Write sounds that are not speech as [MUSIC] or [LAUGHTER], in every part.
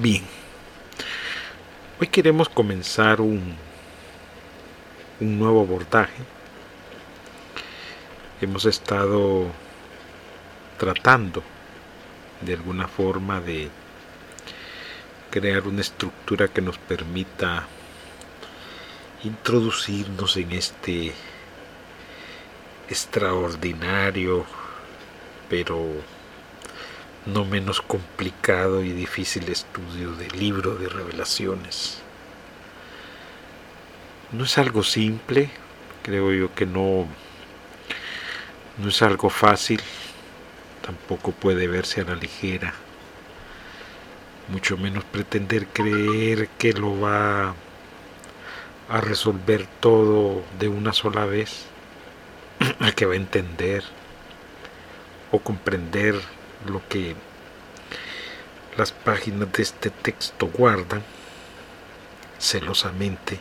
Bien, hoy queremos comenzar un, un nuevo abordaje. Hemos estado tratando de alguna forma de crear una estructura que nos permita introducirnos en este extraordinario pero no menos complicado y difícil estudio del libro de revelaciones. No es algo simple, creo yo que no, no es algo fácil, tampoco puede verse a la ligera, mucho menos pretender creer que lo va a resolver todo de una sola vez, [CLEARS THROAT] que va a entender o comprender lo que las páginas de este texto guardan celosamente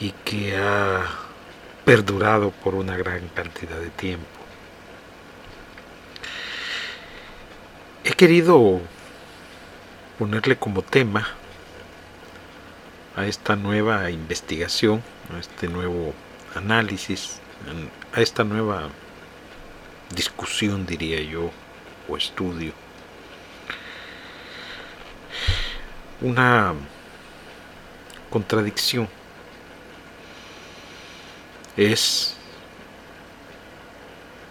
y que ha perdurado por una gran cantidad de tiempo. He querido ponerle como tema a esta nueva investigación, a este nuevo análisis, a esta nueva discusión, diría yo, o estudio. Una contradicción es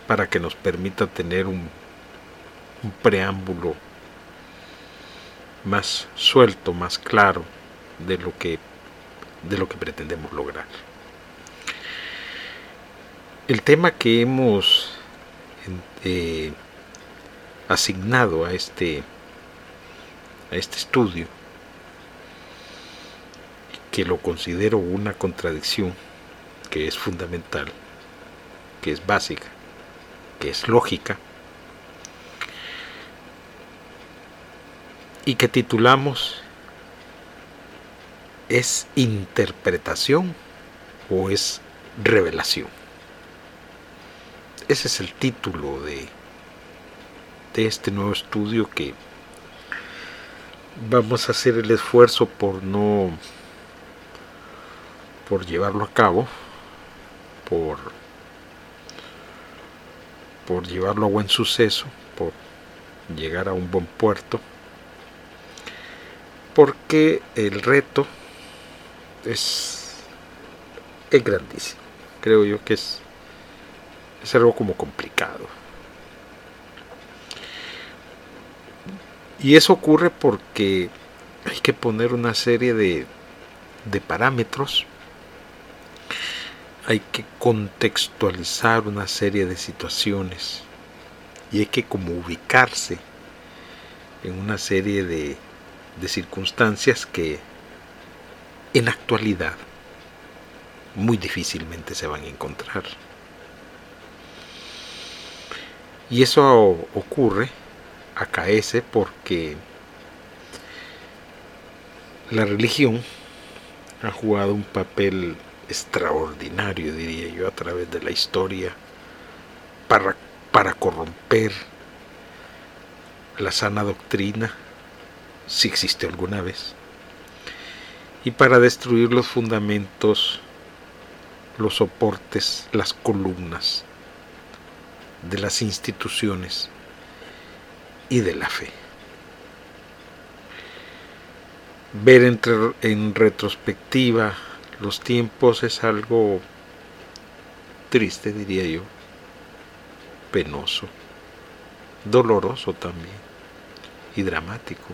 para que nos permita tener un, un preámbulo más suelto, más claro de lo que de lo que pretendemos lograr. El tema que hemos eh, asignado a este, a este estudio, que lo considero una contradicción, que es fundamental, que es básica, que es lógica, y que titulamos ¿Es interpretación o es revelación? ese es el título de, de este nuevo estudio que vamos a hacer el esfuerzo por no por llevarlo a cabo por por llevarlo a buen suceso por llegar a un buen puerto porque el reto es, es grandísimo creo yo que es es algo como complicado. Y eso ocurre porque hay que poner una serie de, de parámetros, hay que contextualizar una serie de situaciones y hay que como ubicarse en una serie de, de circunstancias que en actualidad muy difícilmente se van a encontrar. Y eso ocurre, acaece, porque la religión ha jugado un papel extraordinario, diría yo, a través de la historia para, para corromper la sana doctrina, si existe alguna vez, y para destruir los fundamentos, los soportes, las columnas de las instituciones y de la fe. Ver en retrospectiva los tiempos es algo triste, diría yo, penoso, doloroso también y dramático,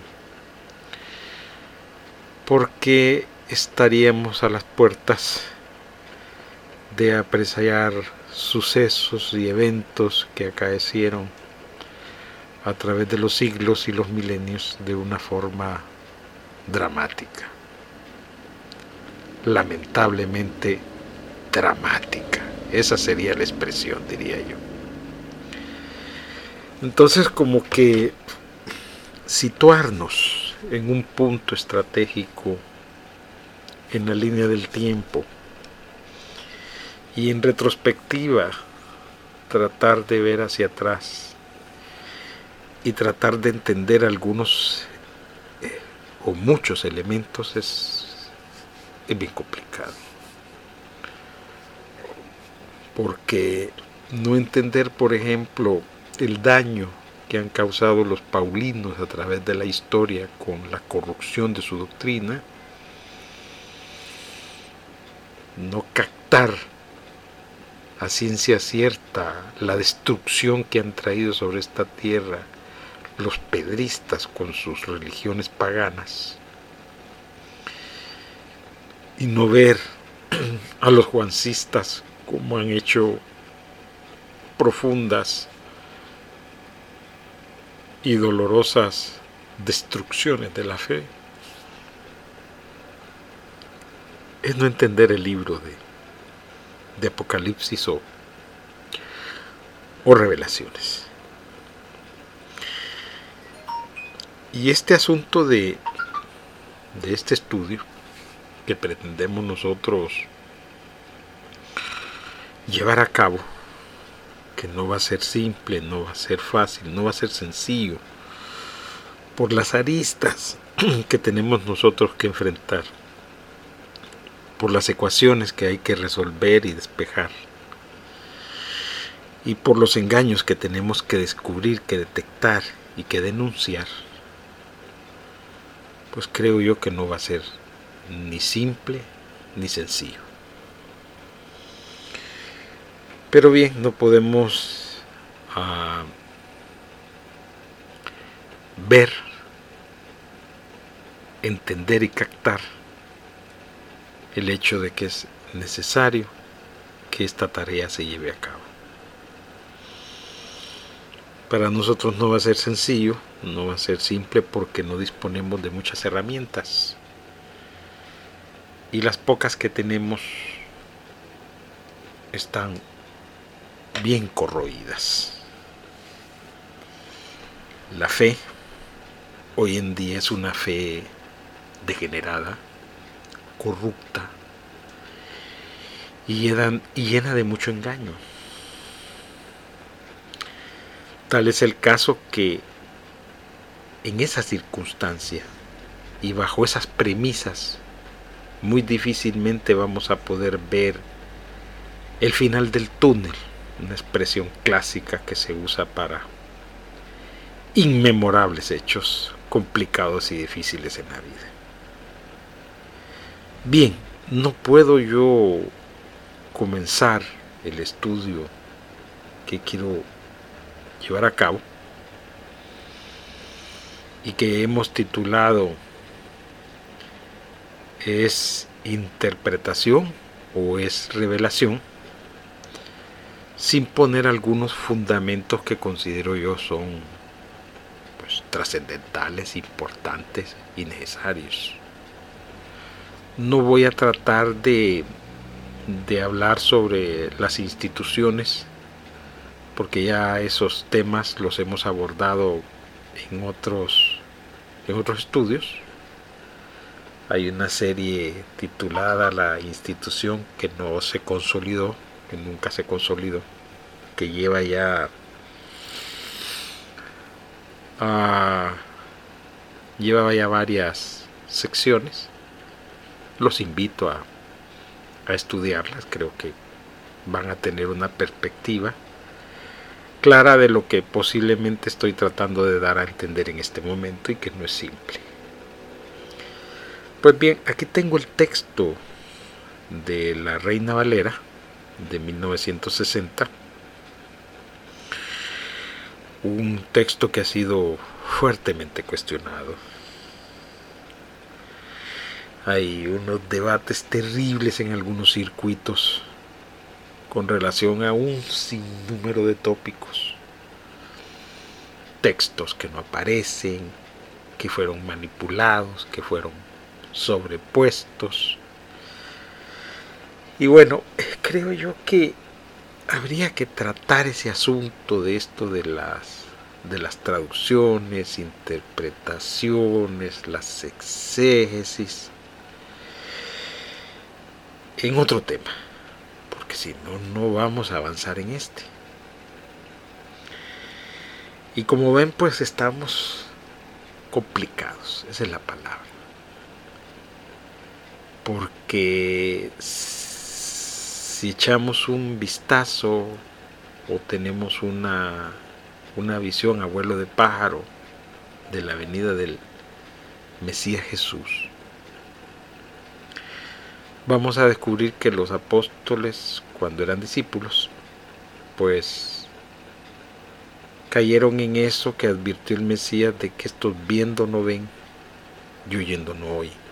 porque estaríamos a las puertas de apreciar sucesos y eventos que acaecieron a través de los siglos y los milenios de una forma dramática, lamentablemente dramática. Esa sería la expresión, diría yo. Entonces como que situarnos en un punto estratégico en la línea del tiempo y en retrospectiva tratar de ver hacia atrás y tratar de entender algunos o muchos elementos es, es bien complicado. Porque no entender, por ejemplo, el daño que han causado los paulinos a través de la historia con la corrupción de su doctrina, no captar a ciencia cierta la destrucción que han traído sobre esta tierra los pedristas con sus religiones paganas y no ver a los juancistas como han hecho profundas y dolorosas destrucciones de la fe. Es no entender el libro de, de Apocalipsis o, o revelaciones. Y este asunto de, de este estudio que pretendemos nosotros llevar a cabo, que no va a ser simple, no va a ser fácil, no va a ser sencillo, por las aristas [CLEARS THROAT] que tenemos nosotros que enfrentar, por las ecuaciones que hay que resolver y despejar, y por los engaños que tenemos que descubrir, que detectar y que denunciar pues creo yo que no va a ser ni simple ni sencillo. Pero bien, no podemos uh, ver, entender y captar el hecho de que es necesario que esta tarea se lleve a cabo. Para nosotros no va a ser sencillo, no va a ser simple porque no disponemos de muchas herramientas. Y las pocas que tenemos están bien corroídas. La fe hoy en día es una fe degenerada, corrupta y llena, de mucho engaño. Tal es el caso que en esa circunstancia y bajo esas premisas muy difícilmente vamos a poder ver el final del túnel, una expresión clásica que se usa para inmemorables hechos complicados y difíciles en la vida. Bien, no puedo yo comenzar el estudio que quiero llevar a cabo y que hemos titulado ¿Es interpretación o es revelación? sin poner algunos fundamentos que considero yo son pues, trascendentales, importantes y necesarios. No voy a tratar de, de hablar sobre las instituciones, porque ya esos temas los hemos abordado en otros en otros estudios. Hay una serie titulada La institución que no se consolidó, que nunca se consolidó, que lleva ya lleva ya varias secciones. Los invito a estudiarlas, creo que van a tener una perspectiva clara de lo que posiblemente estoy tratando de dar a entender en este momento y que no es simple. Pues bien, aquí tengo el texto de La Reina Valera de 1960, un texto que ha sido fuertemente cuestionado. Hay unos debates terribles en algunos circuitos con relación a un sinnúmero de tópicos. Textos que no aparecen, que fueron manipulados, que fueron sobrepuestos. Y bueno, creo yo que habría que tratar ese asunto de esto de las de las traducciones, interpretaciones, las exégesis en otro tema si no, no vamos a avanzar en este. Y como ven, pues estamos complicados, esa es la palabra. Porque si echamos un vistazo o tenemos una, una visión a vuelo de pájaro de la venida del Mesías Jesús, vamos a descubrir que los apóstoles, cuando eran discípulos, pues cayeron en eso que advirtió el Mesías de que estos viendo no ven y oyendo no oyen.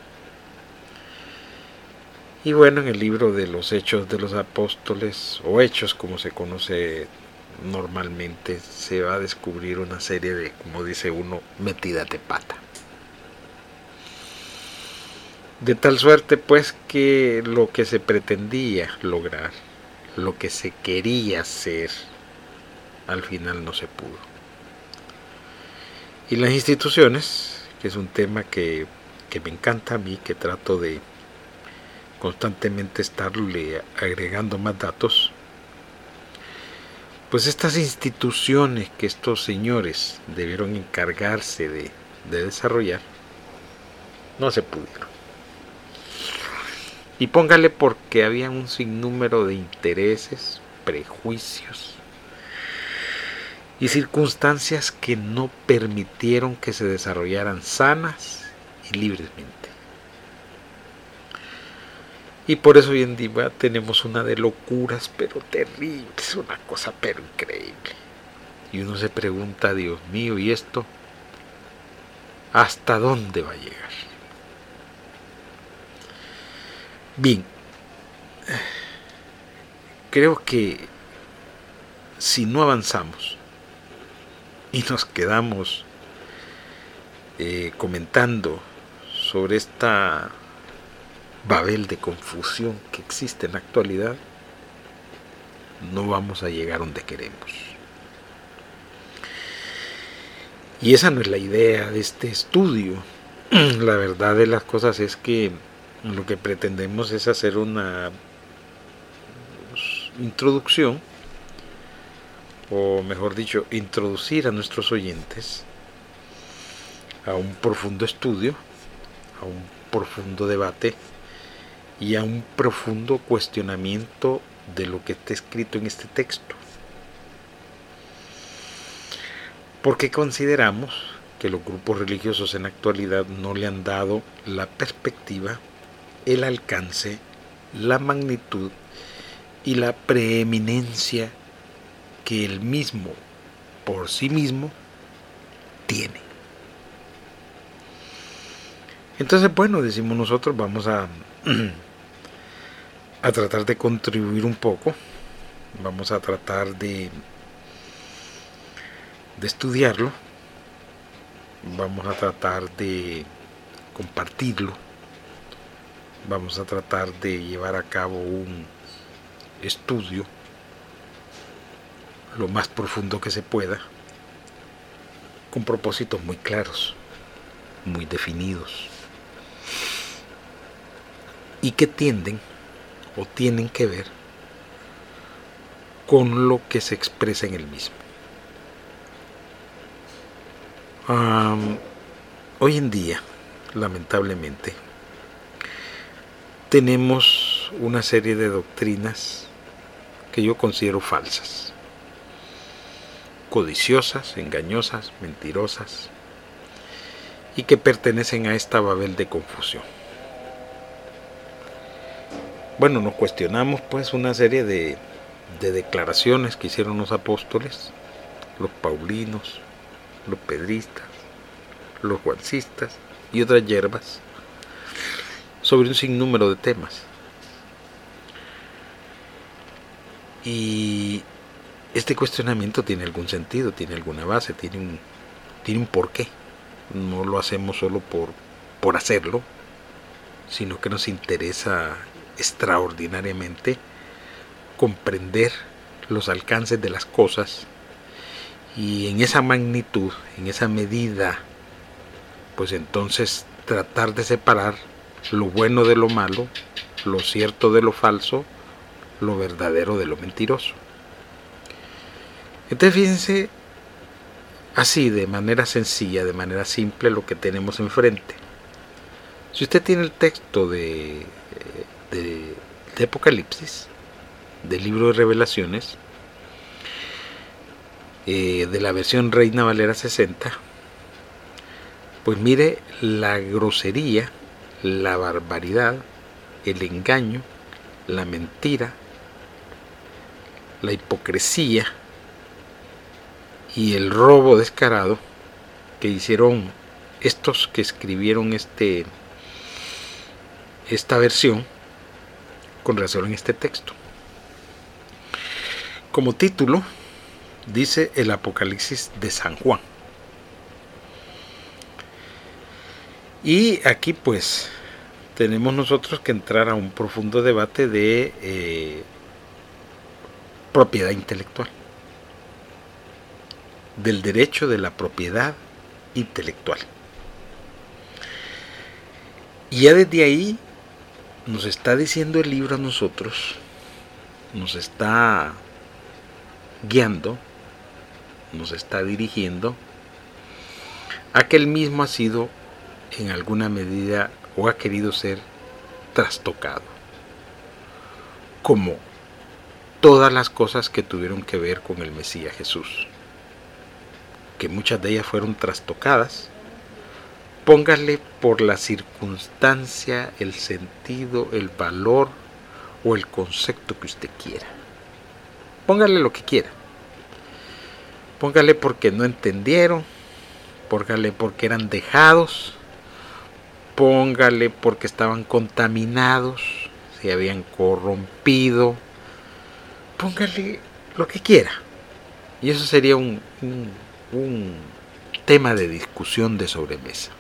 Y bueno, en el libro de los Hechos de los Apóstoles, o Hechos como se conoce normalmente, se va a descubrir una serie de, como dice uno, metidas de pata. De tal suerte pues que lo que se pretendía lograr, lo que se quería hacer, al final no se pudo. Y las instituciones, que es un tema que, que me encanta a mí, que trato de constantemente estarle agregando más datos, pues estas instituciones que estos señores debieron encargarse de, de desarrollar, no se pudieron. Y póngale porque había un sinnúmero de intereses, prejuicios y circunstancias que no permitieron que se desarrollaran sanas y libremente. Y por eso hoy en día tenemos una de locuras, pero terribles, una cosa pero increíble. Y uno se pregunta, Dios mío, ¿y esto hasta dónde va a llegar? Bien, creo que si no avanzamos y nos quedamos eh, comentando sobre esta babel de confusión que existe en la actualidad, no vamos a llegar donde queremos. Y esa no es la idea de este estudio. [CLEARS THROAT] La verdad de las cosas es que lo que pretendemos es hacer una introducción, o mejor dicho, introducir a nuestros oyentes a un profundo estudio, a un profundo debate y a un profundo cuestionamiento de lo que está escrito en este texto. Porque consideramos que los grupos religiosos en la actualidad no le han dado la perspectiva, el alcance, la magnitud y la preeminencia que el mismo por sí mismo tiene. Entonces, bueno, decimos nosotros, vamos a [CLEARS THROAT] a tratar de contribuir un poco. Vamos a tratar de, de estudiarlo. Vamos a tratar de compartirlo. Vamos a tratar de llevar a cabo un estudio lo más profundo que se pueda, con propósitos muy claros, muy definidos y que tienden o tienen que ver con lo que se expresa en el mismo. hoy en día, lamentablemente, tenemos una serie de doctrinas que yo considero falsas, codiciosas, engañosas, mentirosas, y que pertenecen a esta Babel de confusión bueno, nos cuestionamos pues una serie de, declaraciones que hicieron los apóstoles, los paulinos, los pedristas, los juancistas y otras hierbas sobre un sinnúmero de temas. Y este cuestionamiento tiene algún sentido, tiene alguna base, tiene un, tiene un porqué. No lo hacemos solo por, por hacerlo, sino que nos interesa extraordinariamente comprender los alcances de las cosas y en esa magnitud, en esa medida, pues entonces tratar de separar lo bueno de lo malo, lo cierto de lo falso, lo verdadero de lo mentiroso. Entonces fíjense así, de manera sencilla, de manera simple, lo que tenemos enfrente. Si usted tiene el texto de de, Apocalipsis, del libro de revelaciones, eh, de la versión Reina Valera 60, pues mire la grosería, la barbaridad, el engaño, la mentira, la hipocresía y el robo descarado que hicieron estos que escribieron este esta versión con razón en este texto. Como título dice el Apocalipsis de San Juan. Y aquí pues tenemos nosotros que entrar a un profundo debate de eh, propiedad intelectual, del derecho de la propiedad intelectual. Y ya desde ahí nos está diciendo el libro a nosotros, nos está guiando nos está dirigiendo a que él mismo ha sido en alguna medida o ha querido ser trastocado, como todas las cosas que tuvieron que ver con el Mesías Jesús, que muchas de ellas fueron trastocadas, póngale por la circunstancia, el sentido, el valor o el concepto que usted quiera. Póngale lo que quiera. Póngale porque no entendieron, póngale porque eran dejados, póngale porque estaban contaminados, se habían corrompido, póngale lo que quiera. Y eso sería un, un, tema de discusión de sobremesa,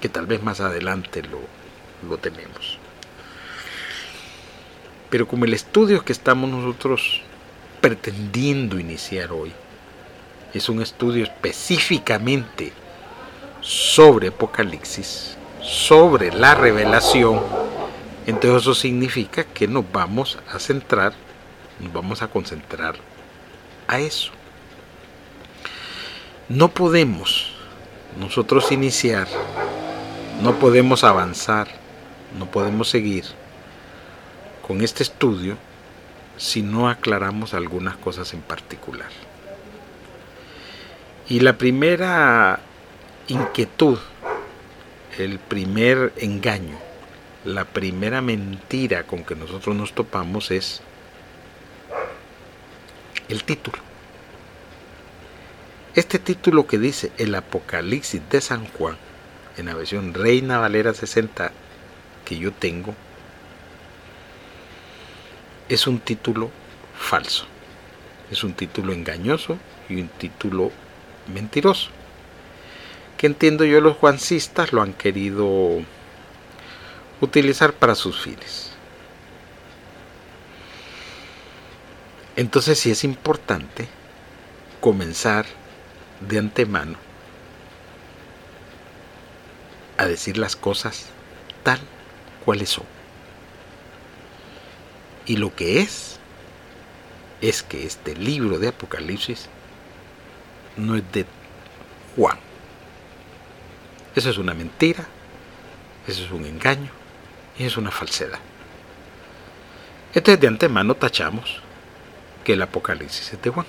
que tal vez más adelante lo, lo tenemos. Pero como el estudio que estamos nosotros pretendiendo iniciar hoy es un estudio específicamente sobre Apocalipsis, sobre la revelación, entonces eso significa que nos vamos a centrar, nos vamos a concentrar a eso. No podemos nosotros iniciar, no podemos avanzar, no podemos seguir con este estudio si no aclaramos algunas cosas en particular. Y la primera inquietud, el primer engaño, la primera mentira con que nosotros nos topamos es el título. Este título que dice el Apocalipsis de San Juan, en la versión Reina Valera 60 que yo tengo, es un título falso, es un título engañoso y un título mentiroso. Que entiendo yo los juancistas lo han querido utilizar para sus fines. Entonces sí es importante comenzar de antemano a decir las cosas tal cuales son. Y lo que es, es que este libro de Apocalipsis no es de Juan. Eso es una mentira, eso es un engaño y es una falsedad. Entonces de antemano tachamos que el Apocalipsis es de Juan.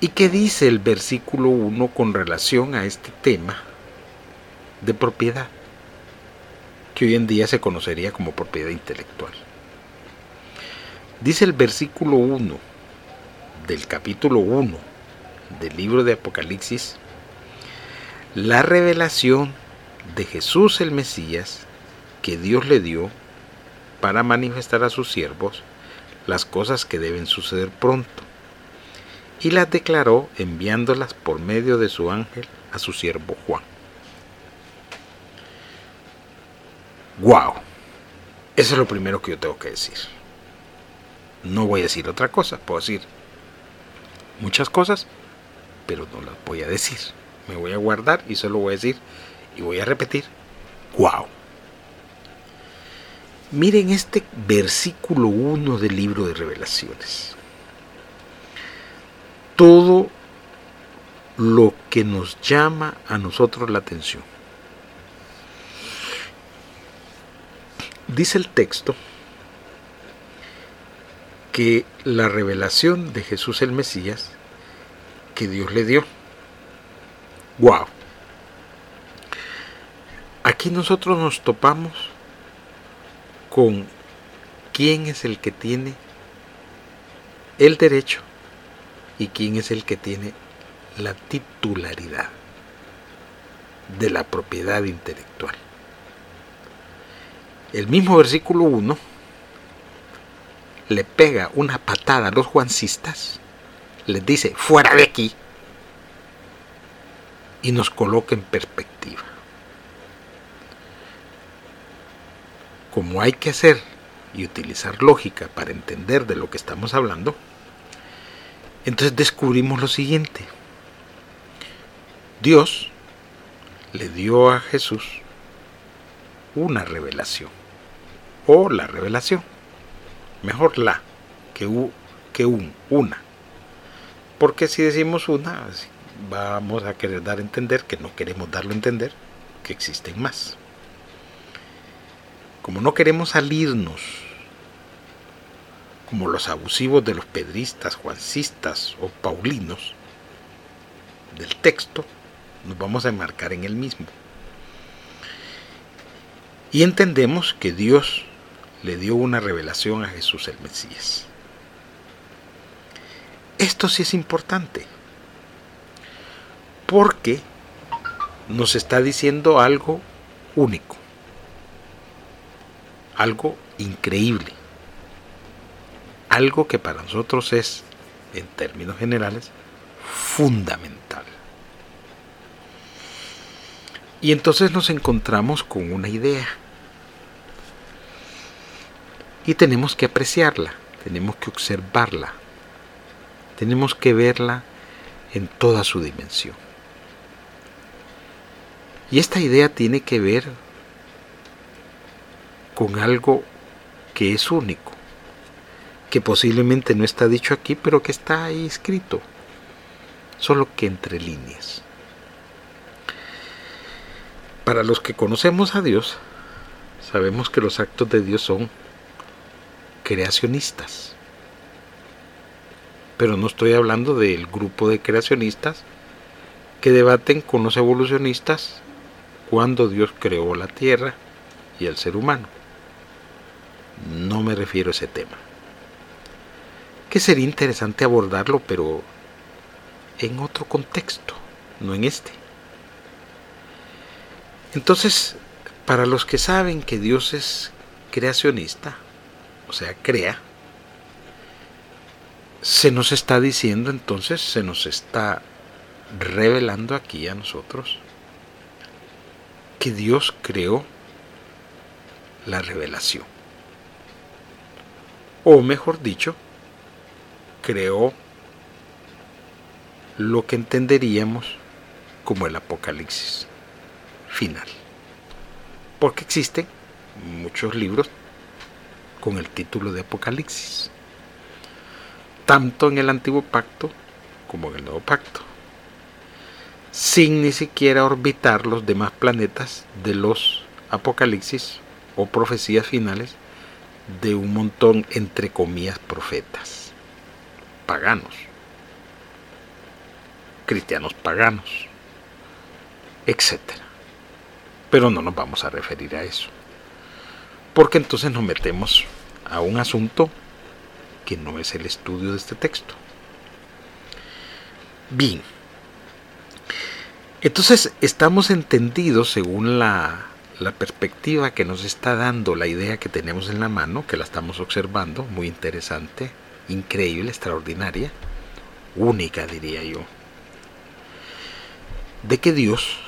¿Y qué dice el versículo 1 con relación a este tema de propiedad? Que hoy en día se conocería como propiedad intelectual. Dice el versículo 1 del capítulo 1 del libro de Apocalipsis, la revelación de Jesús el Mesías que Dios le dio para manifestar a sus siervos las cosas que deben suceder pronto, y las declaró enviándolas por medio de su ángel a su siervo Juan. ¡Wow! Eso es lo primero que yo tengo que decir. No voy a decir otra cosa, puedo decir, muchas cosas, pero no las voy a decir. Me voy a guardar y solo voy a decir y voy a repetir, wow. Miren este versículo 1 del libro de revelaciones. Todo lo que nos llama a nosotros la atención. Dice el texto que la revelación de Jesús el Mesías que Dios le dio. ¡Wow! Aquí nosotros nos topamos con quién es el que tiene el derecho y quién es el que tiene la titularidad de la propiedad intelectual. El mismo versículo 1 le pega una patada a los juancistas, les dice, fuera de aquí, y nos coloca en perspectiva. Como hay que hacer y utilizar lógica para entender de lo que estamos hablando, entonces descubrimos lo siguiente. Dios le dio a Jesús una revelación, o la revelación, mejor la, que, que un, una. Porque si decimos una, vamos a querer dar a entender que no queremos darlo a entender, que existen más. Como no queremos salirnos como los abusivos de los pedristas, juancistas o paulinos del texto, nos vamos a enmarcar en el mismo. Y entendemos que Dios le dio una revelación a Jesús el Mesías. Esto sí es importante, porque nos está diciendo algo único, algo increíble, algo que para nosotros es, en términos generales, fundamental. Y entonces nos encontramos con una idea. Y tenemos que apreciarla, tenemos que observarla, tenemos que verla en toda su dimensión. Y esta idea tiene que ver con algo que es único, que posiblemente no está dicho aquí, pero que está ahí escrito, solo que entre líneas. Para los que conocemos a Dios, sabemos que los actos de Dios son creacionistas. Pero no estoy hablando del grupo de creacionistas que debaten con los evolucionistas cuando Dios creó la tierra y el ser humano. No me refiero a ese tema. Que sería interesante abordarlo, pero en otro contexto, no en este. Entonces, para los que saben que Dios es creacionista, o sea, crea, se nos está diciendo entonces, se nos está revelando aquí a nosotros que Dios creó la revelación. O mejor dicho, creó lo que entenderíamos como el Apocalipsis final. Porque existen muchos libros con el título de Apocalipsis, tanto en el Antiguo Pacto como en el Nuevo Pacto, sin ni siquiera orbitar los demás planetas de los Apocalipsis o profecías finales de un montón, entre comillas, profetas paganos, cristianos paganos, etcétera pero no nos vamos a referir a eso. Porque entonces nos metemos a un asunto que no es el estudio de este texto. Bien. Entonces estamos entendidos según la, la perspectiva que nos está dando la idea que tenemos en la mano, que la estamos observando, muy interesante, increíble, extraordinaria, única diría yo, de que Dios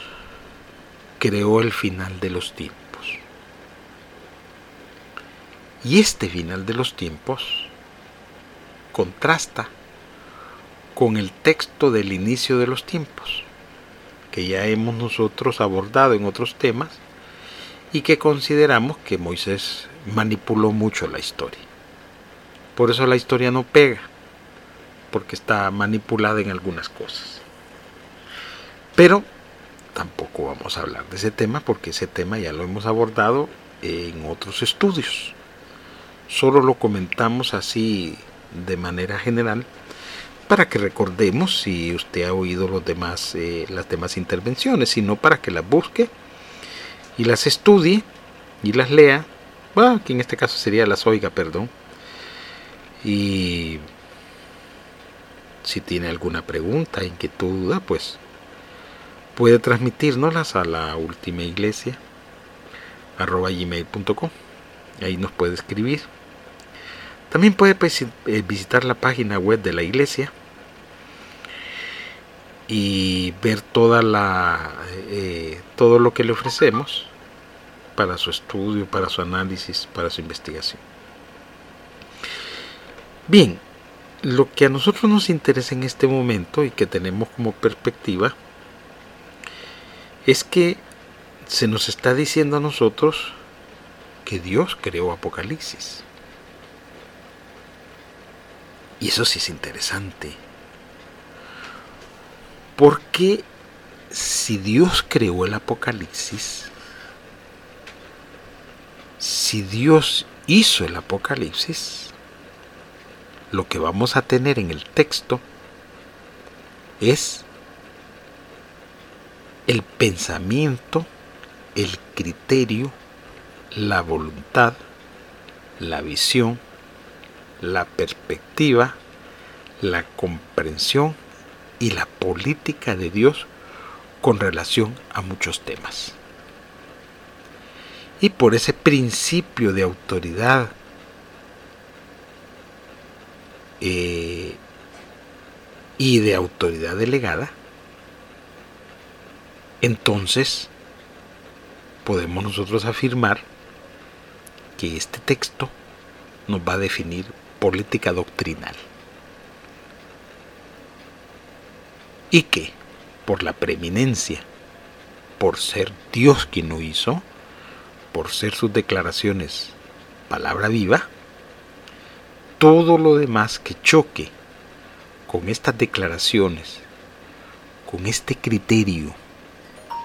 creó el final de los tiempos. Y este final de los tiempos contrasta con el texto del inicio de los tiempos, que ya hemos nosotros abordado en otros temas y que consideramos que Moisés manipuló mucho la historia. Por eso la historia no pega, porque está manipulada en algunas cosas. Pero tampoco vamos a hablar de ese tema porque ese tema ya lo hemos abordado en otros estudios. Solo lo comentamos así de manera general para que recordemos si usted ha oído los demás, eh, las demás intervenciones, sino para que las busque y las estudie y las lea, bueno, que en este caso sería las oiga, perdón, y si tiene alguna pregunta, inquietud, duda, pues puede transmitirnoslas a la última iglesia gmail.com ahí nos puede escribir también puede eh, visitar la página web de la iglesia y ver toda la eh, todo lo que le ofrecemos para su estudio, para su análisis, para su investigación. Bien, lo que a nosotros nos interesa en este momento y que tenemos como perspectiva es que se nos está diciendo a nosotros que Dios creó Apocalipsis. Y eso sí es interesante. Porque si Dios creó el Apocalipsis, si Dios hizo el Apocalipsis, lo que vamos a tener en el texto es el pensamiento, el criterio, la voluntad, la visión, la perspectiva, la comprensión y la política de Dios con relación a muchos temas. Y por ese principio de autoridad eh, y de autoridad delegada, entonces podemos nosotros afirmar que este texto nos va a definir política doctrinal. Y que, por la preeminencia, por ser Dios quien lo hizo, por ser sus declaraciones palabra viva, todo lo demás que choque con estas declaraciones, con este criterio,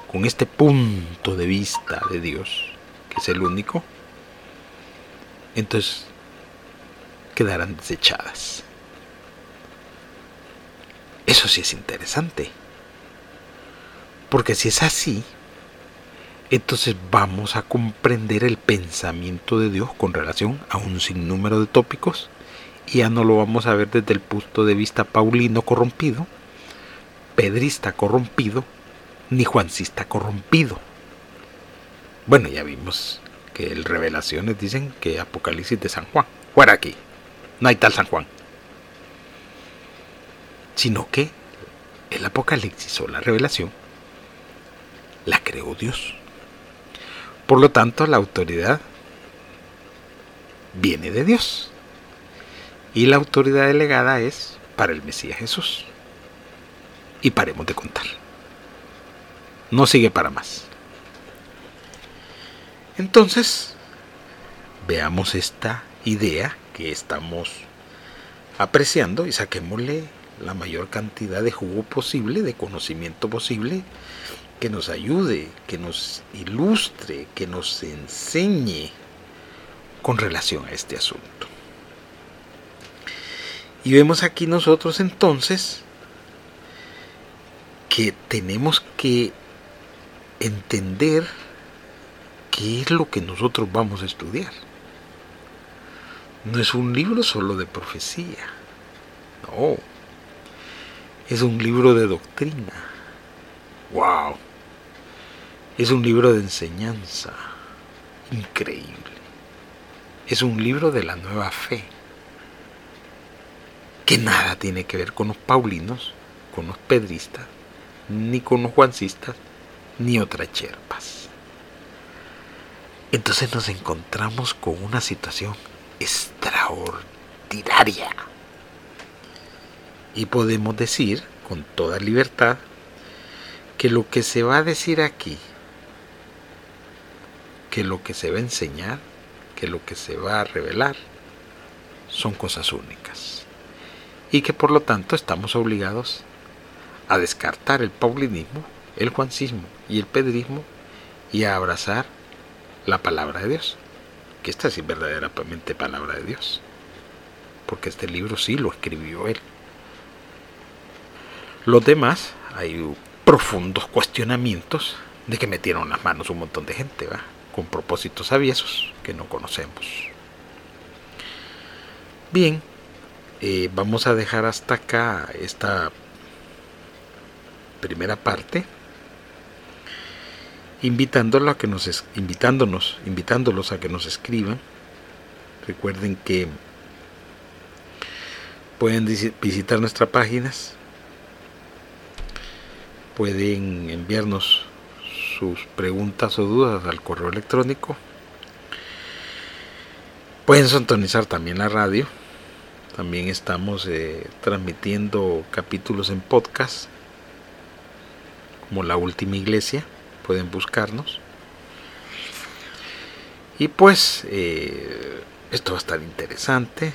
con este punto de vista de Dios, que es el único, entonces quedarán desechadas. Eso sí es interesante. Porque si es así, entonces vamos a comprender el pensamiento de Dios con relación a un sinnúmero de tópicos ya no lo vamos a ver desde el punto de vista paulino corrompido, pedrista corrompido, ni juancista corrompido. Bueno, ya vimos que el Revelaciones dicen que Apocalipsis de San Juan. Fuera aquí. No hay tal San Juan. Sino que el Apocalipsis o la revelación la creó Dios. Por lo tanto, la autoridad viene de Dios. Y la autoridad delegada es para el Mesías Jesús. Y paremos de contar. No sigue para más. Entonces, veamos esta idea que estamos apreciando y saquémosle la mayor cantidad de jugo posible, de conocimiento posible, que nos ayude, que nos ilustre, que nos enseñe con relación a este asunto. Y vemos aquí nosotros entonces que tenemos que entender qué es lo que nosotros vamos a estudiar. No es un libro solo de profecía, no, es un libro de doctrina. ¡Wow! Es un libro de enseñanza. Increíble. Es un libro de la nueva fe. Que nada tiene que ver con los paulinos, con los pedristas, ni con los juancistas, ni otras cherpas. Entonces nos encontramos con una situación extraordinaria. Y podemos decir con toda libertad que lo que se va a decir aquí, que lo que se va a enseñar, que lo que se va a revelar, son cosas únicas. Y que por lo tanto estamos obligados a descartar el paulinismo, el juancismo y el pedrismo y a abrazar la palabra de Dios, que esta sí es verdaderamente palabra de Dios, porque este libro sí lo escribió él. Los demás, hay profundos cuestionamientos de que metieron las manos un montón de gente, ¿va? con propósitos aviesos que no conocemos. Bien, vamos a dejar hasta acá esta primera parte a que nos invitándonos, invitándolos a que nos escriban. Recuerden que pueden visitar nuestras páginas, pueden enviarnos sus preguntas o dudas al correo electrónico. Pueden sintonizar también la radio. También estamos eh, transmitiendo capítulos en podcast, como La Última Iglesia pueden buscarnos. Y pues eh, esto va a estar interesante,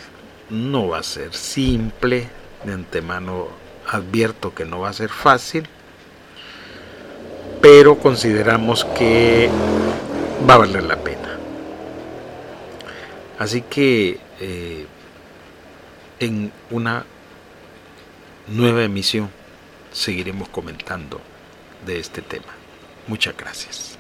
no va a ser simple, de antemano advierto que no va a ser fácil, pero consideramos que va a valer la pena. Así que eh, en una nueva emisión seguiremos comentando de este tema. Muchas gracias.